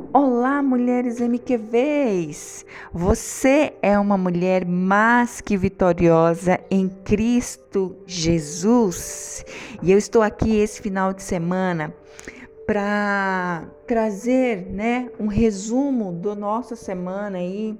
Olá, mulheres MQVs! Você é uma mulher mais que vitoriosa em Cristo Jesus. E eu estou aqui esse final de semana para trazer, né, um resumo da nossa semana aí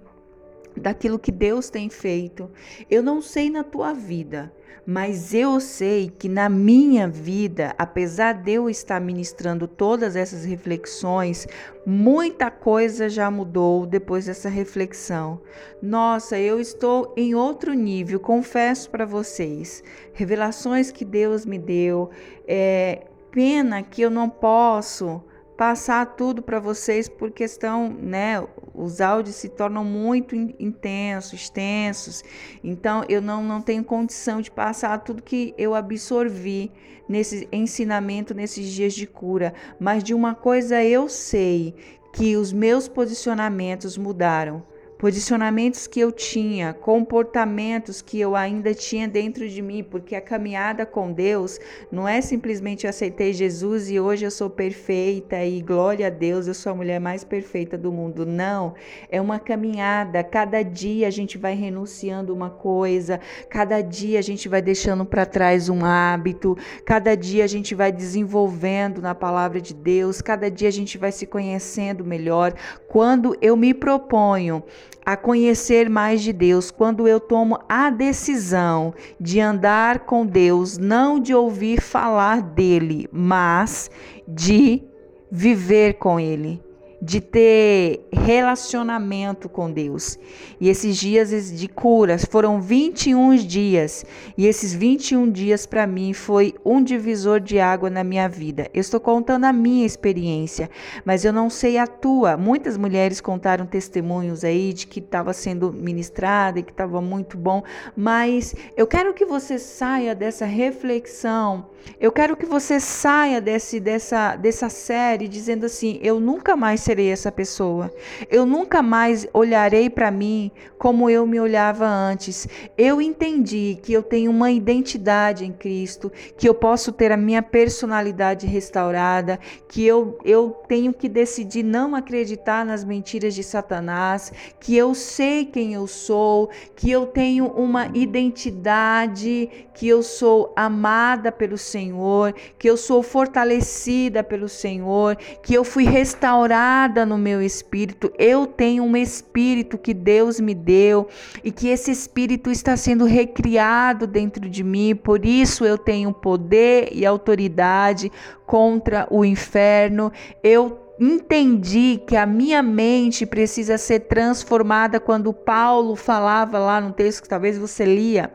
daquilo que Deus tem feito. Eu não sei na tua vida, mas eu sei que na minha vida, apesar de eu estar ministrando todas essas reflexões, muita coisa já mudou depois dessa reflexão. Nossa, eu estou em outro nível, confesso para vocês. Revelações que Deus me deu, é pena que eu não posso passar tudo para vocês por questão, né? Os áudios se tornam muito intensos, extensos. Então eu não, não tenho condição de passar tudo que eu absorvi nesse ensinamento nesses dias de cura. Mas de uma coisa eu sei que os meus posicionamentos mudaram posicionamentos que eu tinha, comportamentos que eu ainda tinha dentro de mim, porque a caminhada com Deus não é simplesmente eu aceitei Jesus e hoje eu sou perfeita e glória a Deus, eu sou a mulher mais perfeita do mundo. Não, é uma caminhada. Cada dia a gente vai renunciando uma coisa, cada dia a gente vai deixando para trás um hábito, cada dia a gente vai desenvolvendo na palavra de Deus, cada dia a gente vai se conhecendo melhor. Quando eu me proponho a conhecer mais de Deus, quando eu tomo a decisão de andar com Deus, não de ouvir falar dele, mas de viver com ele de ter relacionamento com Deus. E esses dias de curas foram 21 dias, e esses 21 dias para mim foi um divisor de água na minha vida. Eu estou contando a minha experiência, mas eu não sei a tua. Muitas mulheres contaram testemunhos aí de que estava sendo ministrada e que estava muito bom, mas eu quero que você saia dessa reflexão. Eu quero que você saia desse, dessa, dessa série dizendo assim: eu nunca mais serei essa pessoa. Eu nunca mais olharei para mim como eu me olhava antes. Eu entendi que eu tenho uma identidade em Cristo, que eu posso ter a minha personalidade restaurada, que eu, eu tenho que decidir não acreditar nas mentiras de Satanás, que eu sei quem eu sou, que eu tenho uma identidade, que eu sou amada pelo Senhor, que eu sou fortalecida pelo Senhor, que eu fui restaurada no meu espírito. Eu tenho um espírito que Deus me deu e que esse espírito está sendo recriado dentro de mim. Por isso eu tenho poder e autoridade contra o inferno. Eu entendi que a minha mente precisa ser transformada quando Paulo falava lá no texto que talvez você lia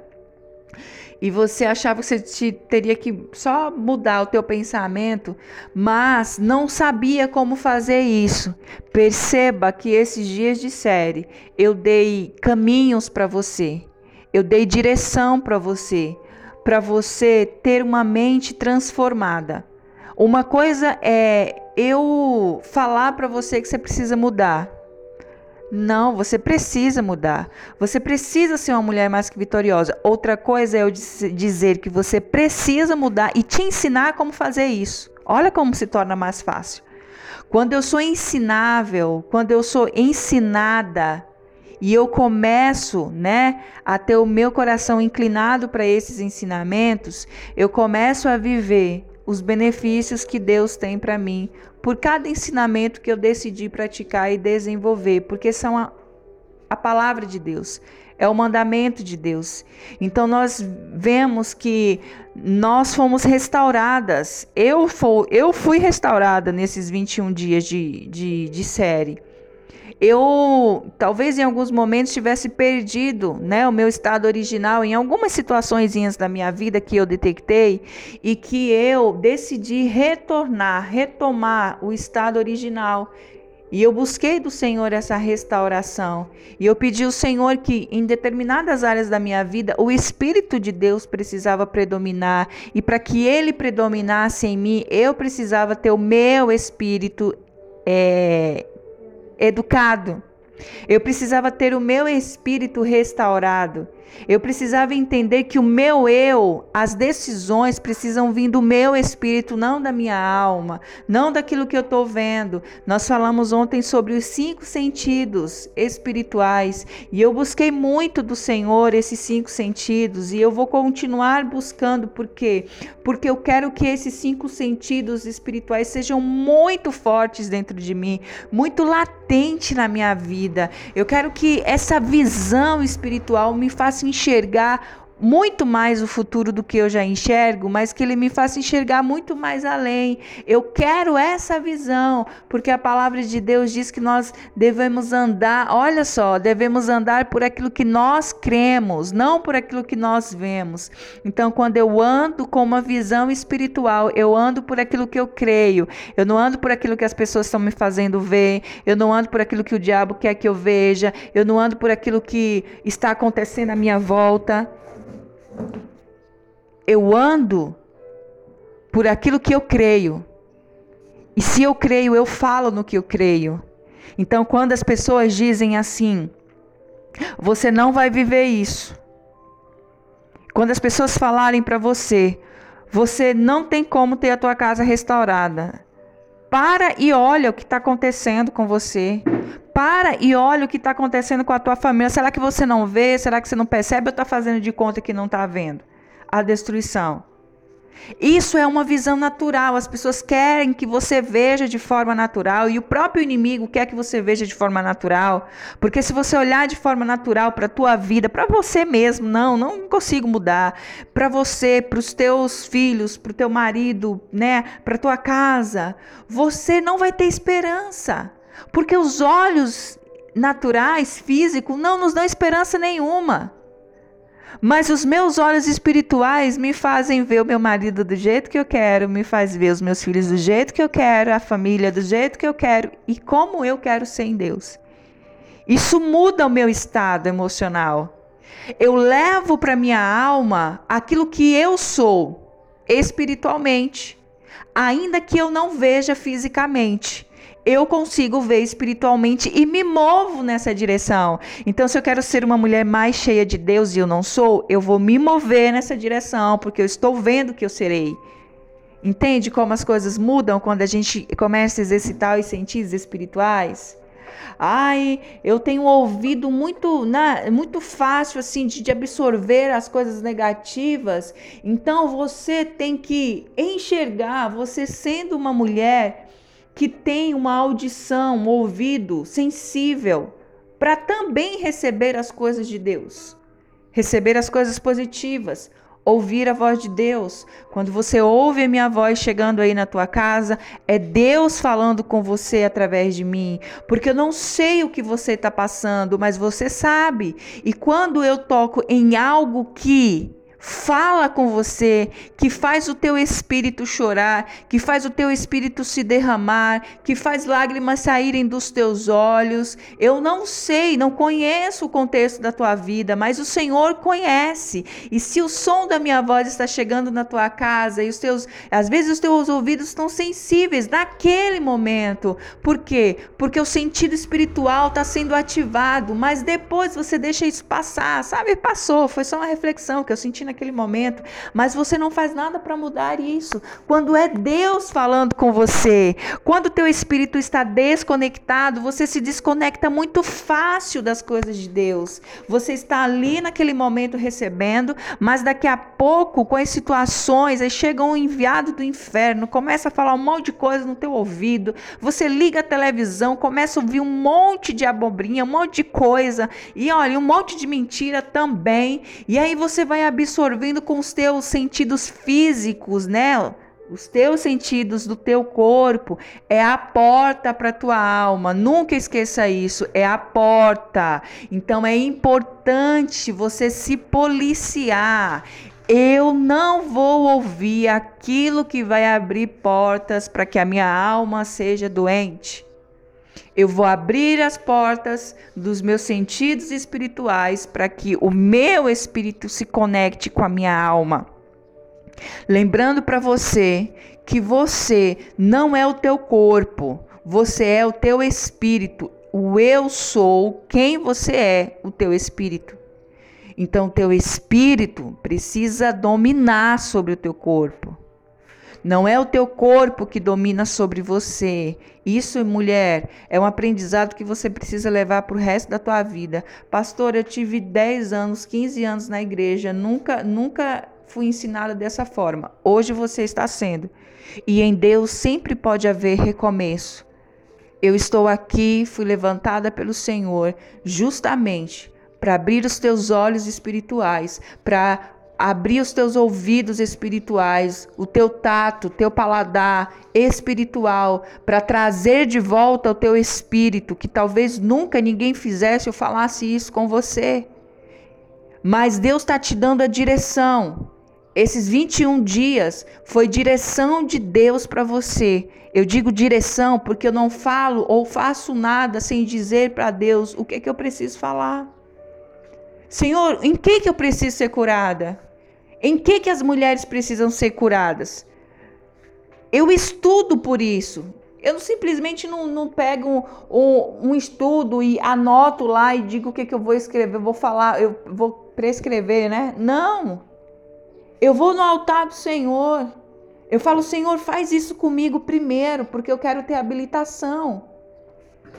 e você achava que você teria que só mudar o teu pensamento, mas não sabia como fazer isso. Perceba que esses dias de série eu dei caminhos para você. Eu dei direção para você, para você ter uma mente transformada. Uma coisa é eu falar para você que você precisa mudar. Não, você precisa mudar. Você precisa ser uma mulher mais que vitoriosa. Outra coisa é eu dizer que você precisa mudar e te ensinar como fazer isso. Olha como se torna mais fácil. Quando eu sou ensinável, quando eu sou ensinada e eu começo, né, a ter o meu coração inclinado para esses ensinamentos, eu começo a viver os benefícios que Deus tem para mim por cada ensinamento que eu decidi praticar e desenvolver, porque são a, a palavra de Deus, é o mandamento de Deus. Então nós vemos que nós fomos restauradas. Eu, for, eu fui restaurada nesses 21 dias de, de, de série eu talvez em alguns momentos tivesse perdido né, o meu estado original em algumas situações da minha vida que eu detectei e que eu decidi retornar, retomar o estado original. E eu busquei do Senhor essa restauração. E eu pedi ao Senhor que em determinadas áreas da minha vida o Espírito de Deus precisava predominar. E para que ele predominasse em mim, eu precisava ter o meu espírito é, educado. Eu precisava ter o meu espírito restaurado. Eu precisava entender que o meu eu, as decisões precisam vir do meu espírito, não da minha alma, não daquilo que eu estou vendo. Nós falamos ontem sobre os cinco sentidos espirituais e eu busquei muito do Senhor esses cinco sentidos e eu vou continuar buscando, por quê? Porque eu quero que esses cinco sentidos espirituais sejam muito fortes dentro de mim, muito latente na minha vida. Eu quero que essa visão espiritual me faça enxergar muito mais o futuro do que eu já enxergo, mas que ele me faça enxergar muito mais além. Eu quero essa visão, porque a palavra de Deus diz que nós devemos andar, olha só, devemos andar por aquilo que nós cremos, não por aquilo que nós vemos. Então, quando eu ando com uma visão espiritual, eu ando por aquilo que eu creio. Eu não ando por aquilo que as pessoas estão me fazendo ver, eu não ando por aquilo que o diabo quer que eu veja, eu não ando por aquilo que está acontecendo à minha volta eu ando por aquilo que eu creio. E se eu creio, eu falo no que eu creio. Então, quando as pessoas dizem assim, você não vai viver isso. Quando as pessoas falarem para você, você não tem como ter a tua casa restaurada. Para e olha o que está acontecendo com você. Para e olha o que está acontecendo com a tua família. Será que você não vê? Será que você não percebe ou está fazendo de conta que não está vendo? A destruição. Isso é uma visão natural. As pessoas querem que você veja de forma natural e o próprio inimigo quer que você veja de forma natural. Porque se você olhar de forma natural para a tua vida, para você mesmo, não, não consigo mudar. Para você, para os teus filhos, para o teu marido, né, para tua casa, você não vai ter esperança. Porque os olhos naturais, físicos, não nos dão esperança nenhuma. Mas os meus olhos espirituais me fazem ver o meu marido do jeito que eu quero, me faz ver os meus filhos do jeito que eu quero, a família do jeito que eu quero e como eu quero ser em Deus. Isso muda o meu estado emocional. Eu levo para minha alma aquilo que eu sou espiritualmente, ainda que eu não veja fisicamente eu consigo ver espiritualmente e me movo nessa direção. Então, se eu quero ser uma mulher mais cheia de Deus e eu não sou, eu vou me mover nessa direção, porque eu estou vendo que eu serei. Entende como as coisas mudam quando a gente começa a exercitar os sentidos espirituais? Ai, eu tenho ouvido muito, na, muito fácil assim de, de absorver as coisas negativas. Então você tem que enxergar, você sendo uma mulher que tem uma audição, um ouvido sensível para também receber as coisas de Deus, receber as coisas positivas, ouvir a voz de Deus. Quando você ouve a minha voz chegando aí na tua casa, é Deus falando com você através de mim, porque eu não sei o que você está passando, mas você sabe. E quando eu toco em algo que fala com você, que faz o teu espírito chorar, que faz o teu espírito se derramar, que faz lágrimas saírem dos teus olhos. Eu não sei, não conheço o contexto da tua vida, mas o Senhor conhece. E se o som da minha voz está chegando na tua casa e os teus, às vezes os teus ouvidos estão sensíveis naquele momento. Por quê? Porque o sentido espiritual está sendo ativado, mas depois você deixa isso passar, sabe? Passou, foi só uma reflexão que eu senti na naquele momento, mas você não faz nada para mudar isso. Quando é Deus falando com você, quando o teu espírito está desconectado, você se desconecta muito fácil das coisas de Deus. Você está ali naquele momento recebendo, mas daqui a pouco, com as situações, aí chega um enviado do inferno, começa a falar um monte de coisa no teu ouvido, você liga a televisão, começa a ouvir um monte de abobrinha, um monte de coisa, e olha, um monte de mentira também, e aí você vai absorver absorvendo com os teus sentidos físicos, né? Os teus sentidos do teu corpo é a porta para tua alma. Nunca esqueça isso, é a porta. Então é importante você se policiar. Eu não vou ouvir aquilo que vai abrir portas para que a minha alma seja doente. Eu vou abrir as portas dos meus sentidos espirituais para que o meu espírito se conecte com a minha alma. Lembrando para você que você não é o teu corpo, você é o teu espírito o eu sou, quem você é, o teu espírito. Então, teu espírito precisa dominar sobre o teu corpo. Não é o teu corpo que domina sobre você. Isso, mulher, é um aprendizado que você precisa levar para o resto da tua vida. Pastor, eu tive 10 anos, 15 anos na igreja, nunca, nunca fui ensinada dessa forma. Hoje você está sendo. E em Deus sempre pode haver recomeço. Eu estou aqui, fui levantada pelo Senhor, justamente para abrir os teus olhos espirituais, para abrir os teus ouvidos espirituais, o teu tato, o teu paladar espiritual, para trazer de volta o teu espírito, que talvez nunca ninguém fizesse ou falasse isso com você. Mas Deus está te dando a direção. Esses 21 dias foi direção de Deus para você. Eu digo direção porque eu não falo ou faço nada sem dizer para Deus o que, é que eu preciso falar. Senhor, em que, que eu preciso ser curada? Em que, que as mulheres precisam ser curadas? Eu estudo por isso. Eu simplesmente não, não pego um, um, estudo e anoto lá e digo o que, que eu vou escrever, vou falar, eu vou prescrever, né? Não. Eu vou no altar do Senhor. Eu falo, Senhor, faz isso comigo primeiro, porque eu quero ter habilitação.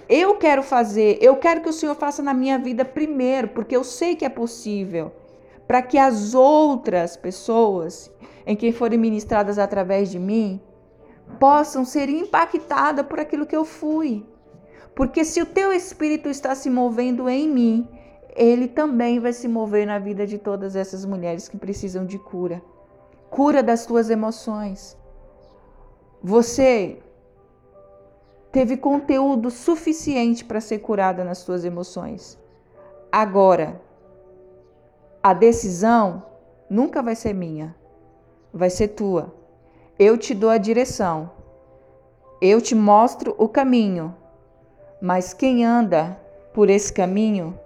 Eu quero fazer, eu quero que o Senhor faça na minha vida primeiro, porque eu sei que é possível para que as outras pessoas em quem forem ministradas através de mim possam ser impactadas por aquilo que eu fui. Porque se o teu espírito está se movendo em mim, ele também vai se mover na vida de todas essas mulheres que precisam de cura. Cura das tuas emoções. Você teve conteúdo suficiente para ser curada nas tuas emoções. Agora, a decisão nunca vai ser minha, vai ser tua. Eu te dou a direção, eu te mostro o caminho, mas quem anda por esse caminho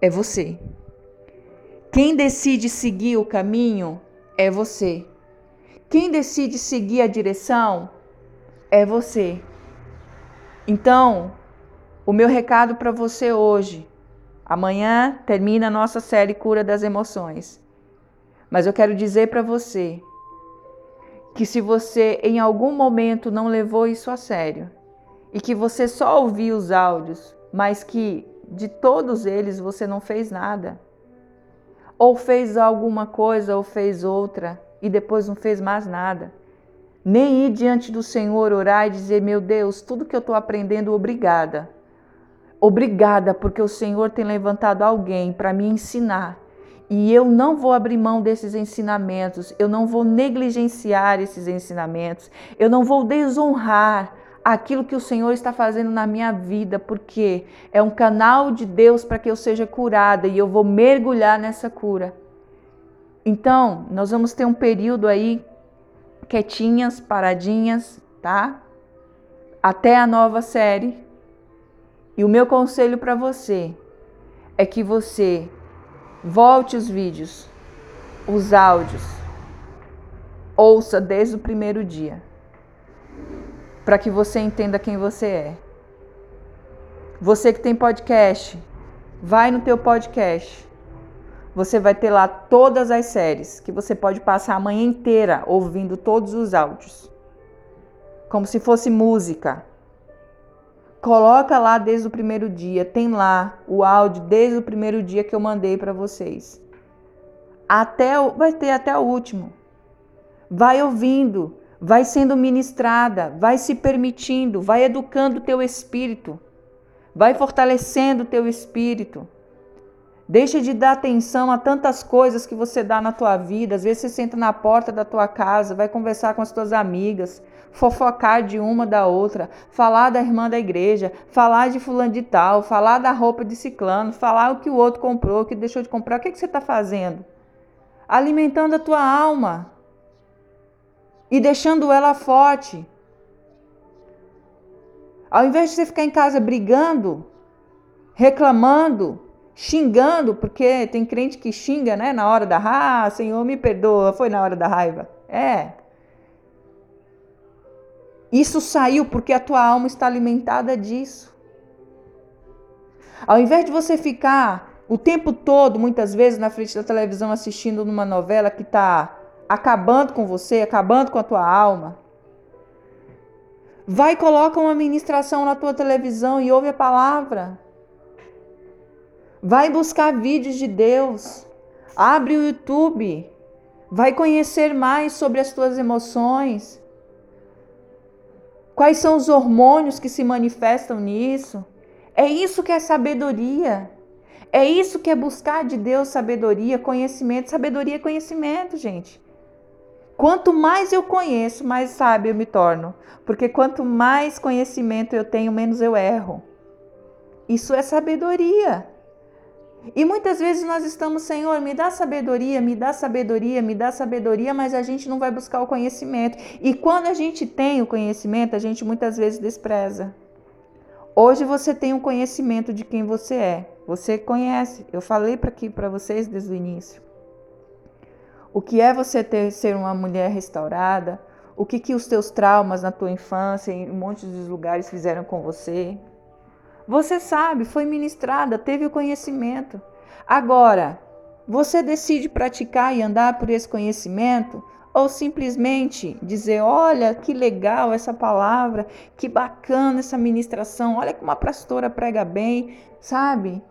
é você. Quem decide seguir o caminho é você. Quem decide seguir a direção é você. Então, o meu recado para você hoje Amanhã termina a nossa série Cura das Emoções. Mas eu quero dizer para você que se você em algum momento não levou isso a sério e que você só ouviu os áudios, mas que de todos eles você não fez nada, ou fez alguma coisa ou fez outra e depois não fez mais nada, nem ir diante do Senhor orar e dizer: Meu Deus, tudo que eu estou aprendendo, obrigada Obrigada, porque o Senhor tem levantado alguém para me ensinar. E eu não vou abrir mão desses ensinamentos, eu não vou negligenciar esses ensinamentos, eu não vou desonrar aquilo que o Senhor está fazendo na minha vida, porque é um canal de Deus para que eu seja curada e eu vou mergulhar nessa cura. Então, nós vamos ter um período aí quietinhas, paradinhas, tá? Até a nova série. E o meu conselho para você é que você volte os vídeos, os áudios, ouça desde o primeiro dia, para que você entenda quem você é. Você que tem podcast, vai no teu podcast. Você vai ter lá todas as séries que você pode passar a manhã inteira ouvindo todos os áudios. Como se fosse música. Coloca lá desde o primeiro dia, tem lá o áudio desde o primeiro dia que eu mandei para vocês. Até vai ter até o último. Vai ouvindo, vai sendo ministrada, vai se permitindo, vai educando o teu espírito, vai fortalecendo o teu espírito. Deixa de dar atenção a tantas coisas que você dá na tua vida. Às vezes você senta na porta da tua casa, vai conversar com as tuas amigas, fofocar de uma da outra, falar da irmã da igreja, falar de fulano de tal, falar da roupa de ciclano, falar o que o outro comprou, o que deixou de comprar. O que, é que você está fazendo? Alimentando a tua alma e deixando ela forte. Ao invés de você ficar em casa brigando, reclamando, xingando, porque tem crente que xinga, né, na hora da ah, Senhor me perdoa, foi na hora da raiva. É, isso saiu porque a tua alma está alimentada disso. Ao invés de você ficar o tempo todo, muitas vezes, na frente da televisão assistindo numa novela que está acabando com você, acabando com a tua alma, vai e coloca uma ministração na tua televisão e ouve a palavra. Vai buscar vídeos de Deus. Abre o YouTube. Vai conhecer mais sobre as tuas emoções. Quais são os hormônios que se manifestam nisso? É isso que é sabedoria. É isso que é buscar de Deus sabedoria, conhecimento. Sabedoria é conhecimento, gente. Quanto mais eu conheço, mais sábio eu me torno. Porque quanto mais conhecimento eu tenho, menos eu erro. Isso é sabedoria. E muitas vezes nós estamos, Senhor, me dá sabedoria, me dá sabedoria, me dá sabedoria, mas a gente não vai buscar o conhecimento. E quando a gente tem o conhecimento, a gente muitas vezes despreza. Hoje você tem um conhecimento de quem você é. Você conhece. Eu falei para aqui para vocês desde o início. O que é você ter ser uma mulher restaurada? O que que os teus traumas na tua infância em um monte de lugares fizeram com você? Você sabe, foi ministrada, teve o conhecimento. Agora, você decide praticar e andar por esse conhecimento ou simplesmente dizer: olha que legal essa palavra, que bacana essa ministração, olha como a pastora prega bem, sabe?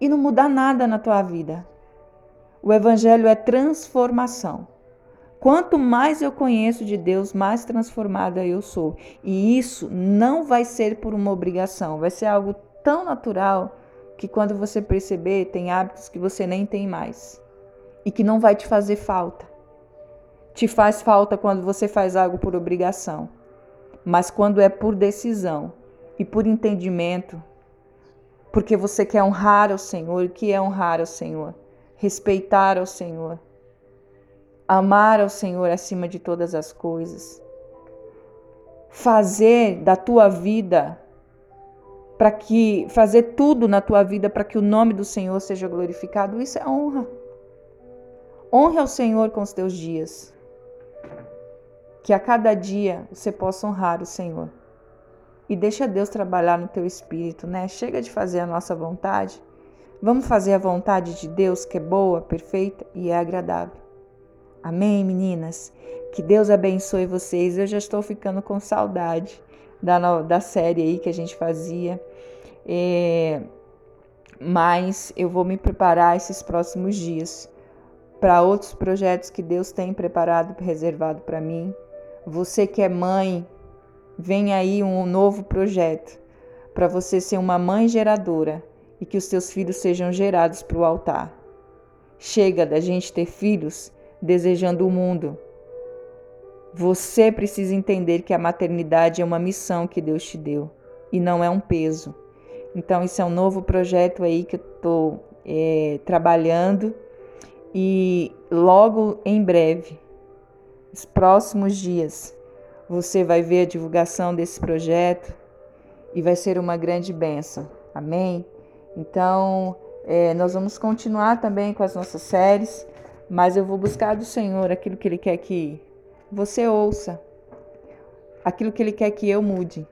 E não mudar nada na tua vida. O evangelho é transformação. Quanto mais eu conheço de Deus, mais transformada eu sou. E isso não vai ser por uma obrigação, vai ser algo tão natural que quando você perceber, tem hábitos que você nem tem mais e que não vai te fazer falta. Te faz falta quando você faz algo por obrigação, mas quando é por decisão e por entendimento, porque você quer honrar ao Senhor, que é honrar ao Senhor? Respeitar ao Senhor amar ao Senhor acima de todas as coisas, fazer da tua vida para que fazer tudo na tua vida para que o nome do Senhor seja glorificado, isso é honra. Honre ao Senhor com os teus dias. Que a cada dia você possa honrar o Senhor. E deixa Deus trabalhar no teu espírito, né? Chega de fazer a nossa vontade. Vamos fazer a vontade de Deus, que é boa, perfeita e é agradável. Amém, meninas? Que Deus abençoe vocês. Eu já estou ficando com saudade da, da série aí que a gente fazia. É, mas eu vou me preparar esses próximos dias para outros projetos que Deus tem preparado, reservado para mim. Você que é mãe, vem aí um novo projeto para você ser uma mãe geradora e que os seus filhos sejam gerados para o altar. Chega da gente ter filhos desejando o mundo. Você precisa entender que a maternidade é uma missão que Deus te deu e não é um peso. Então, isso é um novo projeto aí que eu estou é, trabalhando e logo em breve, nos próximos dias, você vai ver a divulgação desse projeto e vai ser uma grande benção. Amém? Então, é, nós vamos continuar também com as nossas séries mas eu vou buscar do Senhor aquilo que Ele quer que você ouça, aquilo que Ele quer que eu mude,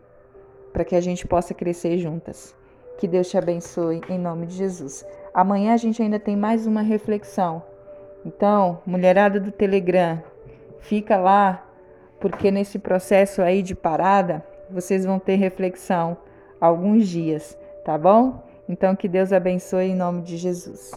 para que a gente possa crescer juntas. Que Deus te abençoe em nome de Jesus. Amanhã a gente ainda tem mais uma reflexão. Então, mulherada do Telegram, fica lá, porque nesse processo aí de parada, vocês vão ter reflexão alguns dias, tá bom? Então, que Deus abençoe em nome de Jesus.